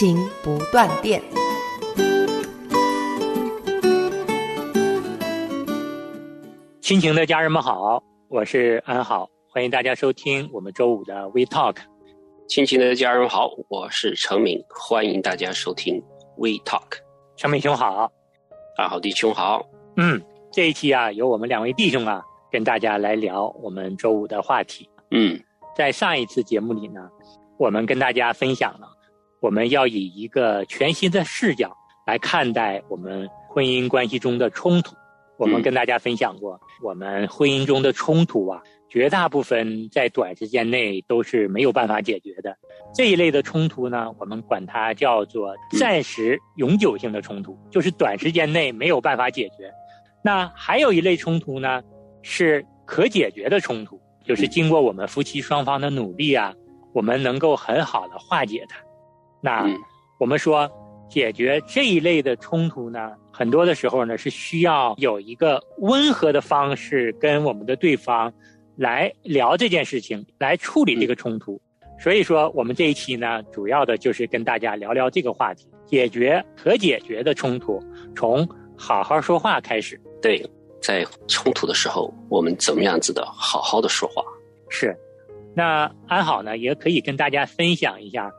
亲情不断电。亲情的家人们好，我是安好，欢迎大家收听我们周五的 We Talk。亲情的家人好，我是程敏，欢迎大家收听 We Talk。程敏兄好，安好弟兄好，嗯，这一期啊，由我们两位弟兄啊，跟大家来聊我们周五的话题。嗯在上一次节目里呢，我们跟大家分享了，我们要以一个全新的视角来看待我们婚姻关系中的冲突。我们嗯跟大家分享过，我们婚姻中的冲突啊，绝大部分在短时间内都是没有办法解决的。这一类的冲突呢，我们管它叫做暂时永久性的冲突，就是短时间内没有办法解决。那还有一类冲突呢，是可解决的冲突，就是经过我们夫妻双方的努力啊，我们能够很好的化解它。那嗯我们说，解决这一类的冲突呢，很多的时候呢是需要有一个温和的方式跟我们的对方来聊这件事情，来处理这个冲突。所以说，我们这一期呢，主要的就是跟大家聊聊这个话题，解决可解决的冲突，从好好说话开始。对，在冲突的时候，我们怎么样子的好好的说话？是，那安好呢，也可以跟大家分享一下，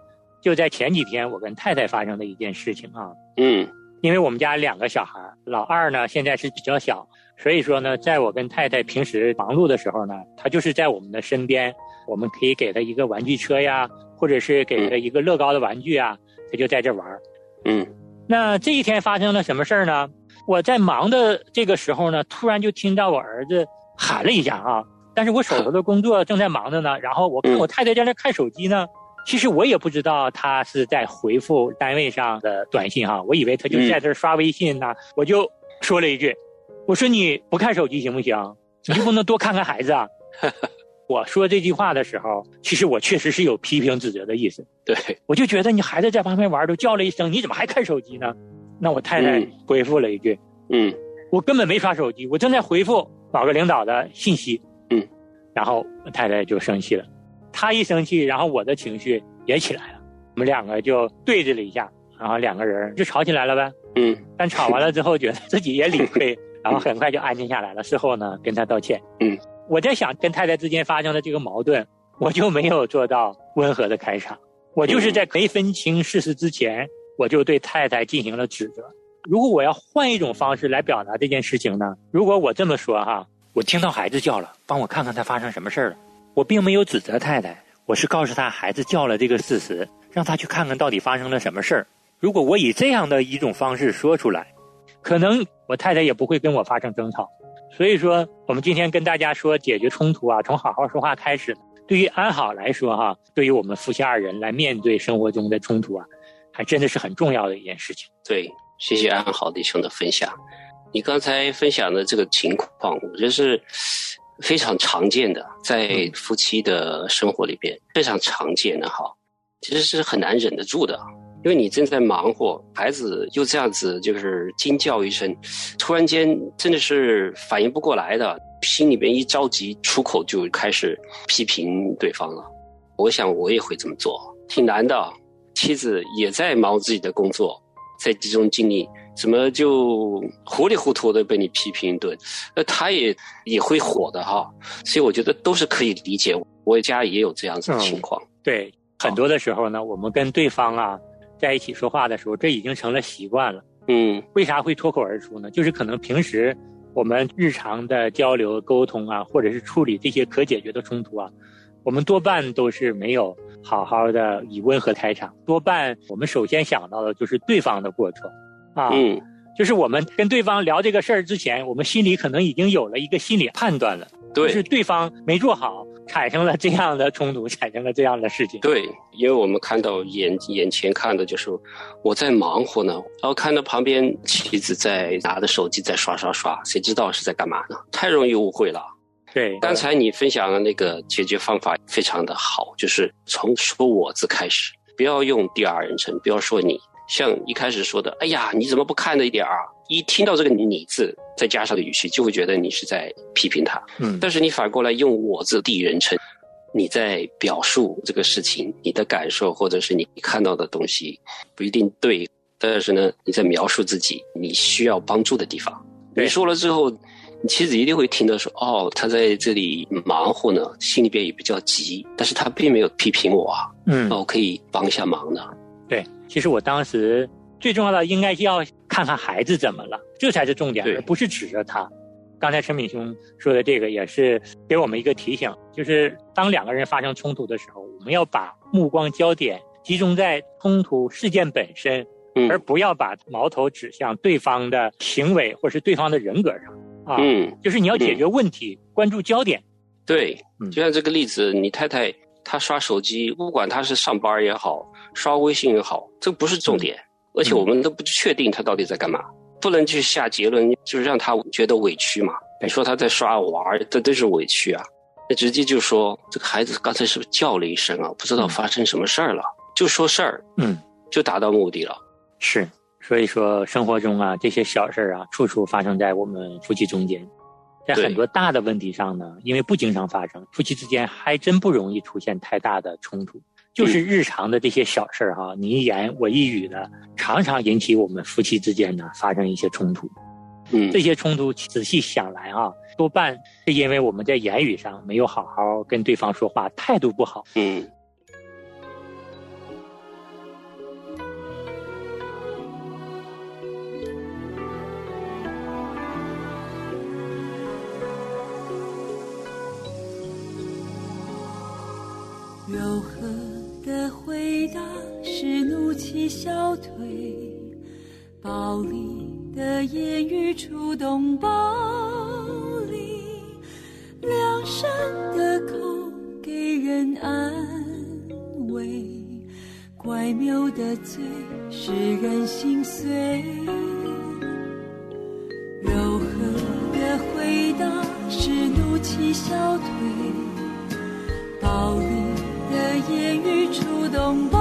就在前几天我跟太太发生的一件事情啊。嗯因为我们家两个小孩，老二呢现在是比较小，所以说呢，在我跟太太平时忙碌的时候呢，他就是在我们的身边，我们可以给他一个玩具车呀，或者是给他一个乐高的玩具啊，他就在这玩儿。嗯那这一天发生了什么事儿呢？我在忙的这个时候呢，突然就听到我儿子喊了一下啊，但是我手头的工作正在忙着呢，然后我看我太太在那看手机呢，其实我也不知道他是在回复单位上的短信哈，我以为他就在这儿刷微信呢，我就说了一句，我说你不看手机行不行？你就不能多看看孩子啊？我说这句话的时候，其实我确实是有批评指责的意思。对，我就觉得你孩子在旁边玩，都叫了一声，你怎么还看手机呢？那我太太嗯回复了一句：“嗯我根本没刷手机，我正在回复某个领导的信息。”嗯，然后我太太就生气了，她一生气，然后我的情绪也起来了，我们两个就对峙了一下，然后两个人就吵起来了呗。嗯但吵完了之后，觉得自己也理亏，然后很快就安静下来了。事后呢，跟他道歉。嗯，我在想，跟太太之间发生的这个矛盾，我就没有做到温和的开场，我就是在没分清事实之前，我就对太太进行了指责。如果我要换一种方式来表达这件事情呢？如果我这么说哈，我听到孩子叫了，帮我看看他发生什么事儿了。我并没有指责太太，我是告诉他孩子叫了这个事实，让他去看看到底发生了什么事儿。如果我以这样的一种方式说出来，可能我太太也不会跟我发生争吵。所以说，我们今天跟大家说解决冲突啊，从好好说话开始。对于安好来说哈，对于我们夫妻二人来面对生活中的冲突啊，还真的是很重要的一件事情。对，谢谢安好弟兄的分享。你刚才分享的这个情况，我觉得是非常常见的，在夫妻的生活里边非常常见的哈，其实是很难忍得住的。因为你正在忙活，孩子又这样子就是惊叫一声，突然间真的是反应不过来的，心里边一着急，出口就开始批评对方了。我想我也会这么做，挺难的。妻子也在忙自己的工作，在集中精力，怎么就糊里糊涂的被你批评一顿？那他也也会火的哈。所以我觉得都是可以理解。我家也有这样子的情况。对，很多的时候呢，我们跟对方啊在一起说话的时候，这已经成了习惯了。嗯为啥会脱口而出呢？就是可能平时我们日常的交流沟通啊，或者是处理这些可解决的冲突啊，我们多半都是没有好好的以温和开场，多半我们首先想到的就是对方的过错啊。嗯就是我们跟对方聊这个事儿之前，我们心里可能已经有了一个心理判断了，就对是对方没做好，产生了这样的冲突，产生了这样的事情。对，因为我们看到眼眼前看的就是我在忙活呢，然后看到旁边妻子在拿着手机在刷刷刷，谁知道是在干嘛呢？太容易误会了。对，刚才你分享的那个解决方法非常的好，就是从说我字开始，不要用第二人称，不要说你。像一开始说的，哎呀，你怎么不看着一点啊？一听到这个“你”字，再加上的语气，就会觉得你是在批评他。嗯，但是你反过来用“我”字第一人称，你在表述这个事情，你的感受或者是你看到的东西不一定对，但是呢，你在描述自己你需要帮助的地方。你说了之后，你妻子一定会听到说：“哦，他在这里忙活呢，心里边也比较急，但是他并没有批评我啊。”嗯，那我可以帮一下忙呢。对，其实我当时最重要的应该是要看看孩子怎么了，这才是重点，而不是指着他。刚才陈敏兄说的这个也是给我们一个提醒，就是当两个人发生冲突的时候，我们要把目光焦点集中在冲突事件本身，而不要把矛头指向对方的行为或是对方的人格上。啊，嗯，就是你要解决问题，关注焦点。对，就像这个例子，你太太她刷手机，不管她是上班也好。刷微信也好，这不是重点，而且我们都不确定他到底在干嘛，不能去下结论，就是让他觉得委屈嘛。你说他在刷玩，这都是委屈啊。那直接就说这个孩子刚才是不是叫了一声啊？不知道发生什么事儿了，就说事儿，嗯，就达到目的了。是，所以说生活中啊，这些小事儿啊，处处发生在我们夫妻中间，在很多大的问题上呢，因为不经常发生，夫妻之间还真不容易出现太大的冲突。就是日常的这些小事儿哈，你一言我一语的，常常引起我们夫妻之间呢发生一些冲突。嗯，这些冲突仔细想来啊，多半是因为我们在言语上没有好好跟对方说话，态度不好。嗯。的回答是怒气消退，暴力的言语触动暴力，良善的口给人安慰，怪谬的嘴使人心碎。柔和的回答是怒气消退，暴力。懂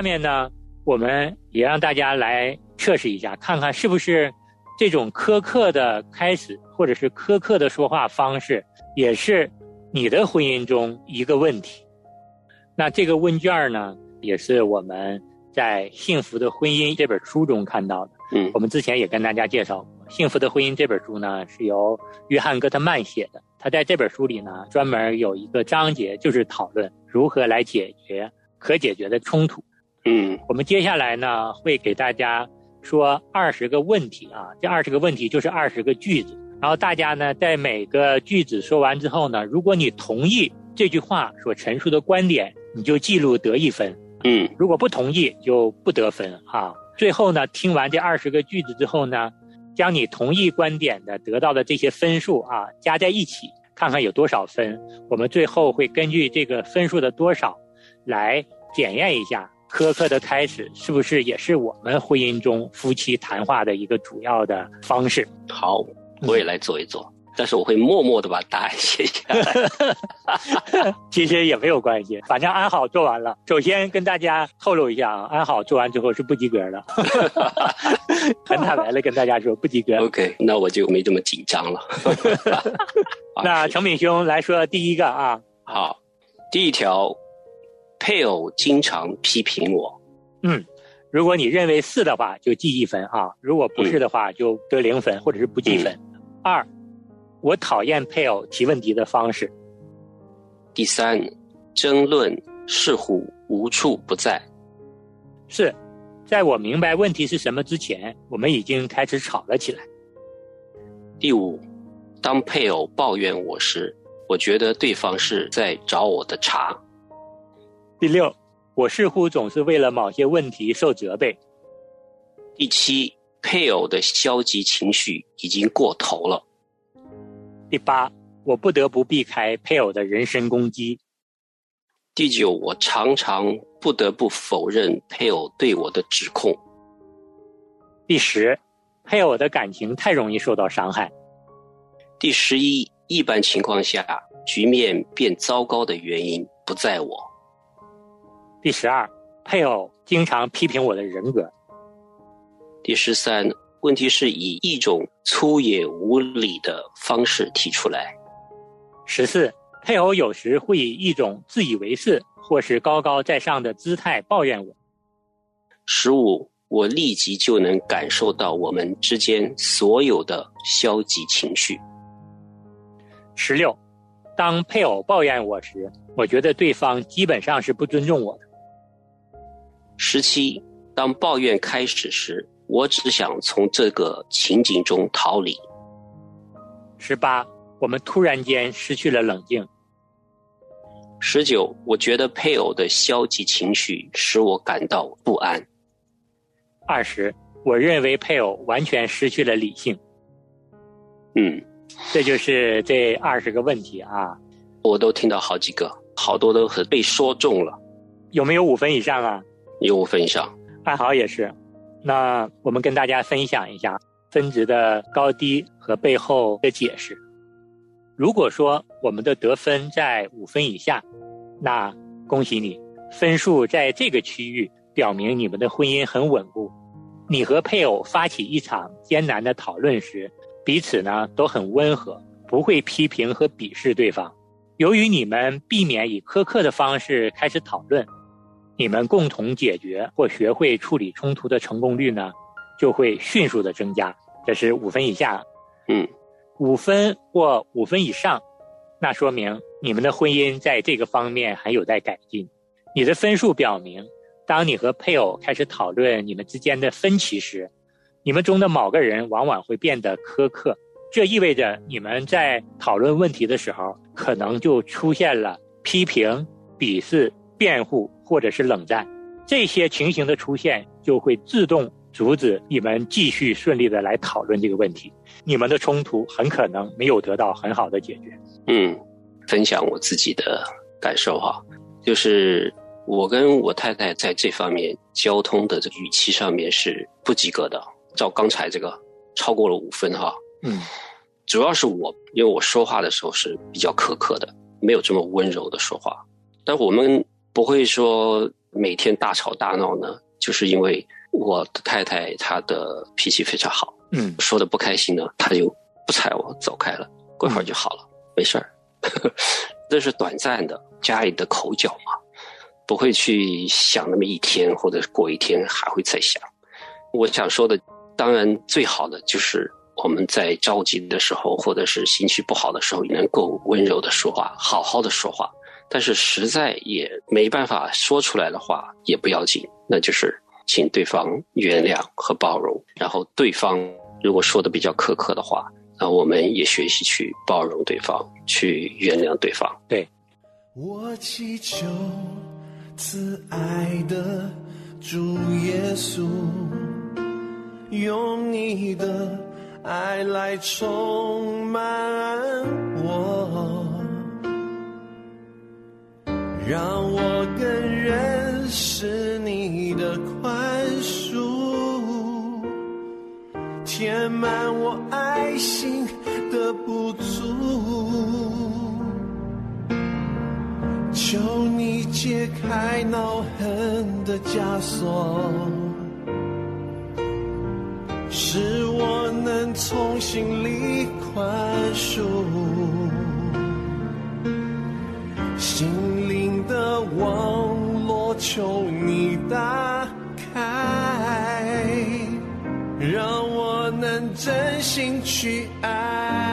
下面呢，我们也让大家来测试一下，看看是不是这种苛刻的开始，或者是苛刻的说话方式，也是你的婚姻中一个问题。那这个问卷呢，也是我们在《幸福的婚姻》这本书中看到的。嗯我们之前也跟大家介绍过，《幸福的婚姻》这本书呢是由约翰·戈特曼写的。他在这本书里呢，专门有一个章节，就是讨论如何来解决可解决的冲突。嗯我们接下来呢，会给大家说二十个问题啊，这二十个问题就是二十个句子。然后大家呢，在每个句子说完之后呢，如果你同意这句话所陈述的观点，你就记录得一分；嗯如果不同意，就不得分啊。最后呢，听完这二十个句子之后呢，将你同意观点的得到的这些分数啊加在一起，看看有多少分。我们最后会根据这个分数的多少，来检验一下苛刻的开始是不是也是我们婚姻中夫妻谈话的一个主要的方式。好，我也来做一做，但是我会默默的把答案写下来。其实也没有关系，反正安好做完了。首先跟大家透露一下啊，安好做完之后是不及格的，很坦白的跟大家说不及格。OK，那我就没这么紧张了。好那程敏兄来说第一个啊，好，第一条，配偶经常批评我。嗯，如果你认为是的话，就记一分啊；如果不是的话，就得零分或者是不记分。二，我讨厌配偶提问题的方式。第三，争论似乎无处不在。是，在我明白问题是什么之前，我们已经开始吵了起来。第五，当配偶抱怨我时，我觉得对方是在找我的茬。第六，我似乎总是为了某些问题受责备。第七，配偶的消极情绪已经过头了。第八，我不得不避开配偶的人身攻击。第九，我常常不得不否认配偶对我的指控。第十，配偶的感情太容易受到伤害。第十一，一般情况下，局面变糟糕的原因不在我。第十二，配偶经常批评我的人格。第十三，问题是以一种粗野无理的方式提出来。十四，配偶有时会以一种自以为是或是高高在上的姿态抱怨我。十五，我立即就能感受到我们之间所有的消极情绪。十六，当配偶抱怨我时，我觉得对方基本上是不尊重我的。十七，当抱怨开始时，我只想从这个情景中逃离。十八，我们突然间失去了冷静。十九，我觉得配偶的消极情绪使我感到不安。二十，我认为配偶完全失去了理性。嗯，这就是这二十个问题啊，我都听到好几个，好多都是被说中了，有没有五分以上啊？有五分享，爱。好也是。那我们跟大家分享一下分值的高低和背后的解释。如果说我们的得分在五分以下，那恭喜你，分数在这个区域表明你们的婚姻很稳固。你和配偶发起一场艰难的讨论时，彼此呢都很温和，不会批评和鄙视对方。由于你们避免以苛刻的方式开始讨论，你们共同解决或学会处理冲突的成功率呢，就会迅速的增加。这是五分以下，嗯，五分或五分以上，那说明你们的婚姻在这个方面还有待改进。你的分数表明，当你和配偶开始讨论你们之间的分歧时，你们中的某个人往往会变得苛刻，这意味着你们在讨论问题的时候，可能就出现了批评、鄙视、辩护或者是冷战，这些情形的出现就会自动阻止你们继续顺利的来讨论这个问题，你们的冲突很可能没有得到很好的解决。嗯，分享我自己的感受哈，就是我跟我太太在这方面交通的这个语气上面是不及格的，照刚才这个超过了五分哈。嗯，主要是我，因为我说话的时候是比较苛刻的，没有这么温柔的说话。但我们不会说每天大吵大闹呢，就是因为我的太太她的脾气非常好，嗯，说的不开心呢，她就不睬我，走开了，过一会儿就好了，没事儿。这是短暂的家里的口角嘛，不会去想那么一天，或者过一天还会再想。我想说的，当然最好的就是我们在着急的时候，或者是心情不好的时候，能够温柔的说话，好好的说话。但是实在也没办法说出来的话，也不要紧，那就是请对方原谅和包容。然后对方如果说的比较苛刻的话，那我们也学习去包容对方，去原谅对方。对，我祈求慈爱的主耶稣，用你的爱来充满我，让我更认识你的宽恕，填满我爱心的不足。求你解开恼恨的枷锁，使我能从心里宽恕。网络，求你打开，让我能真心去爱。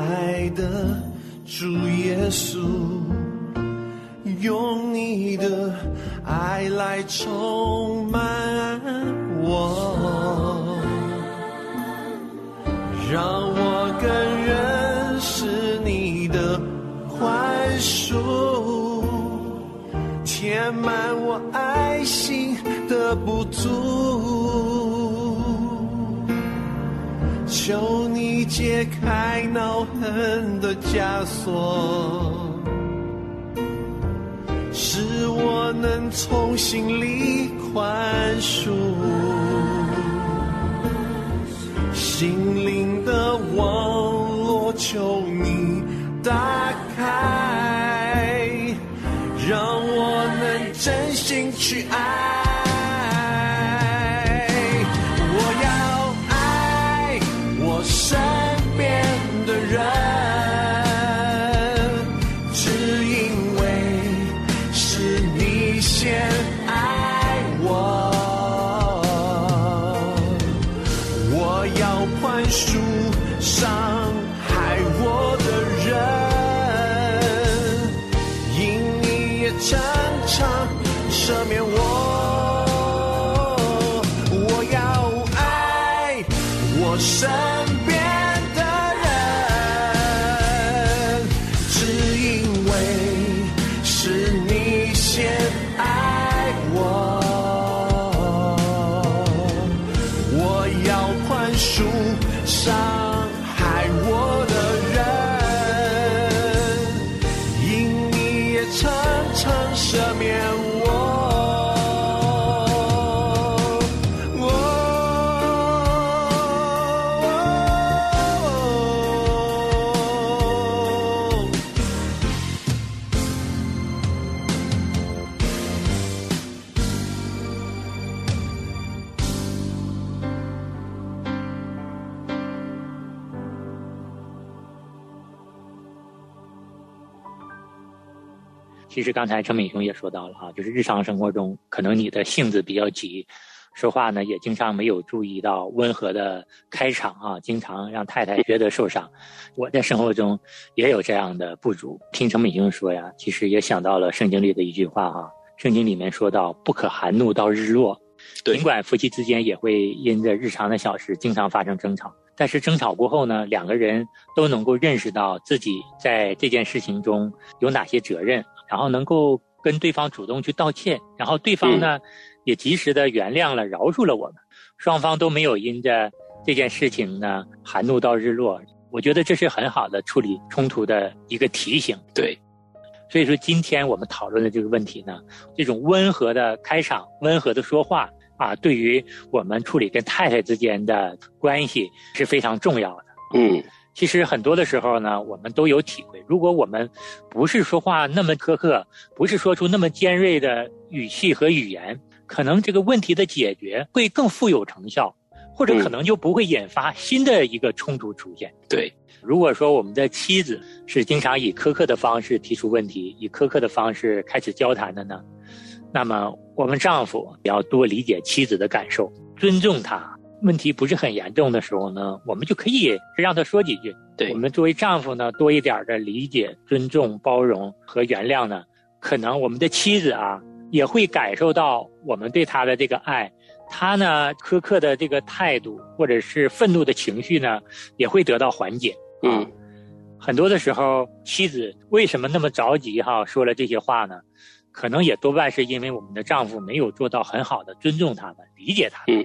爱的主耶稣，用你的爱来充满我，让我更认识你的宽恕，填满我爱心的不足。求你解开恼恨的枷锁，使我能从心里宽恕。心灵的网络，求你打开，让我能真心去爱。赦免其实刚才陈敏雄也说到了啊，就是日常生活中可能你的性子比较急，说话呢也经常没有注意到温和的开场啊，经常让太太觉得受伤。我在生活中也有这样的不足。听陈敏雄说呀，其实也想到了圣经里的一句话哈，圣经里面说到不可含怒到日落。尽管夫妻之间也会因着日常的小事经常发生争吵，但是争吵过后呢，两个人都能够认识到自己在这件事情中有哪些责任，然后能够跟对方主动去道歉，然后对方呢也及时的原谅了、饶恕了我们，双方都没有因着这件事情呢含怒到日落。我觉得这是很好的处理冲突的一个提醒。对。所以说，今天我们讨论的这个问题呢，这种温和的开场、温和的说话啊，对于我们处理跟太太之间的关系是非常重要的。嗯，其实很多的时候呢，我们都有体会。如果我们不是说话那么苛刻，不是说出那么尖锐的语气和语言，可能这个问题的解决会更富有成效，或者可能就不会引发新的一个冲突出现。对。如果说我们的妻子是经常以苛刻的方式提出问题，以苛刻的方式开始交谈的呢，那么我们丈夫也要多理解妻子的感受，尊重她。问题不是很严重的时候呢，我们就可以让他说几句。对我们作为丈夫呢，多一点的理解、尊重、包容和原谅呢，可能我们的妻子啊也会感受到我们对她的这个爱。他呢，苛刻的这个态度，或者是愤怒的情绪呢，也会得到缓解。嗯，很多的时候，妻子为什么那么着急哈说了这些话呢？可能也多半是因为我们的丈夫没有做到很好的尊重他们、理解他们，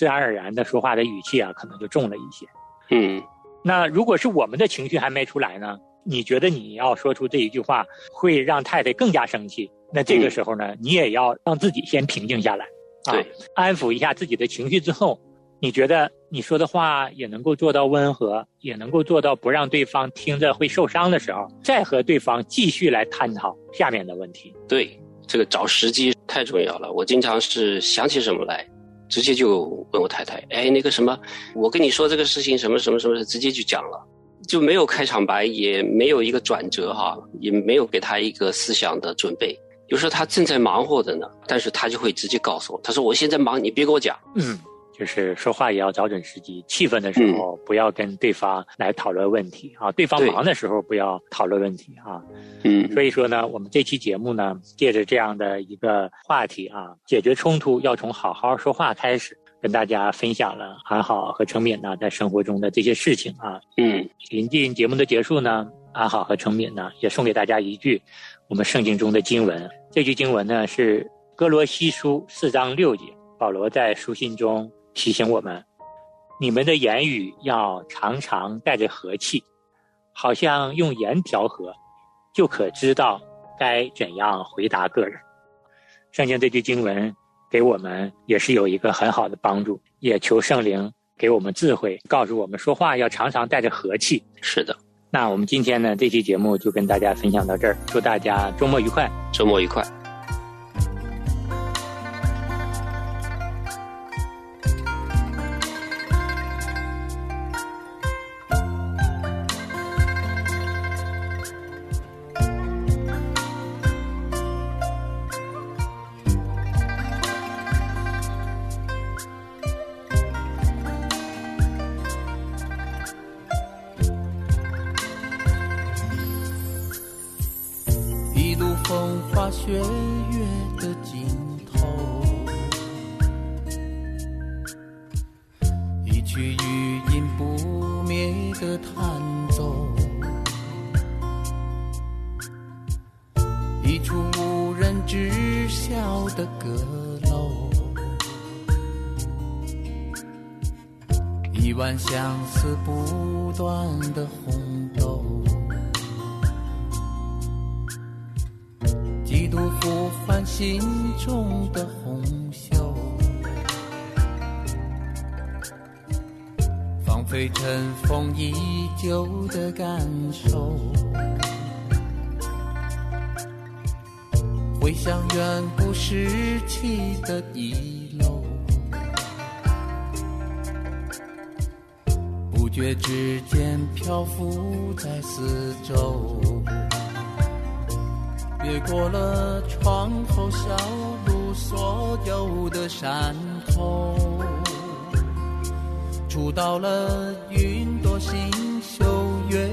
自然而然的说话的语气啊，可能就重了一些。嗯，那如果是我们的情绪还没出来呢？你觉得你要说出这一句话会让太太更加生气？那这个时候呢，你也要让自己先平静下来。啊，安抚一下自己的情绪之后，你觉得你说的话也能够做到温和，也能够做到不让对方听着会受伤的时候，再和对方继续来探讨下面的问题。对，这个找时机太重要了。我经常是想起什么来，直接就问我太太：“哎，那个什么，我跟你说这个事情什么什么什么，直接就讲了，就没有开场白，也没有一个转折哈，也没有给他一个思想的准备。”有时候他正在忙活着呢，但是他就会直接告诉我，他说我现在忙，你别给我讲。嗯，就是说话也要找准时机，气愤的时候不要跟对方来讨论问题啊，对方忙的时候不要讨论问题啊。嗯，所以说呢，我们这期节目呢，借着这样的一个话题啊，解决冲突要从好好说话开始，跟大家分享了安好和程敏呢在生活中的这些事情啊。嗯，临近节目的结束呢，安好和程敏呢也送给大家一句我们圣经中的经文。这句经文呢是哥罗西书四章六节，保罗在书信中提醒我们：你们的言语要常常带着和气，好像用盐调和，就可知道该怎样回答个人。圣经这句经文给我们也是有一个很好的帮助，也求圣灵给我们智慧，告诉我们说话要常常带着和气。是的。那我们今天呢，这期节目就跟大家分享到这儿，祝大家周末愉快，周末愉快。知晓的阁楼，一碗相思不断的红豆。几度呼唤心中的红袖，放飞尘封已久的感受，回想远古时期的遗漏，不觉之间漂浮在四周。越过了窗后小路所有的山头，触到了云朵星宿月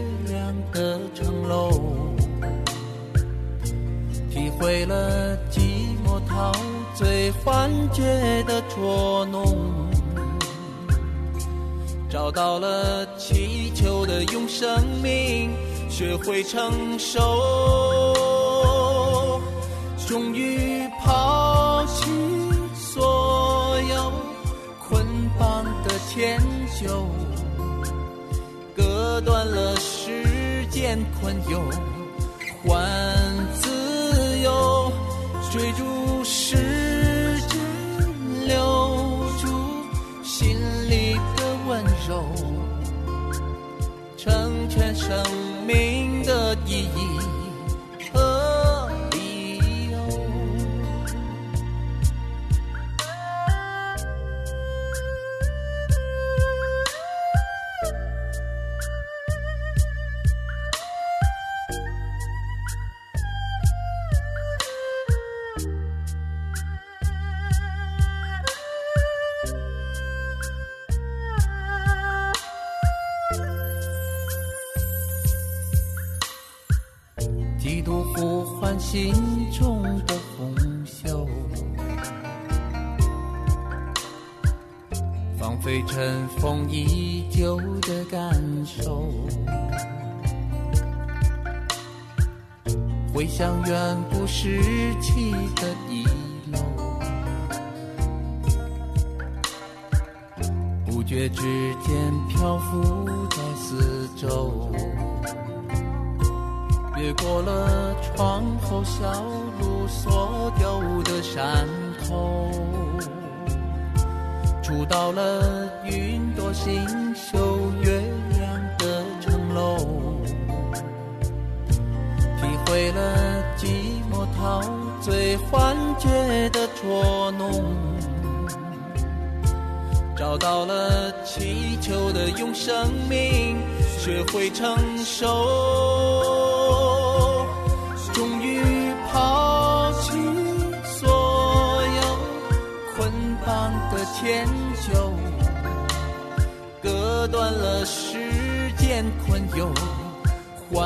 了寂寞陶醉幻觉的捉弄，找到了祈求的用生命学会承受。终于抛弃所有捆绑的迁就，割断了时间困囿，换，追逐时间，留住心里的温柔，成全生像远古时期的一楼，不觉之间漂浮在四周。越过了窗后小路所有的山头，触到了云朵星宿月亮的城楼，体会了陶醉幻觉的捉弄，找到了祈求的用生命学会承受。终于抛弃所有捆绑的迁就，割断了时间困囿，换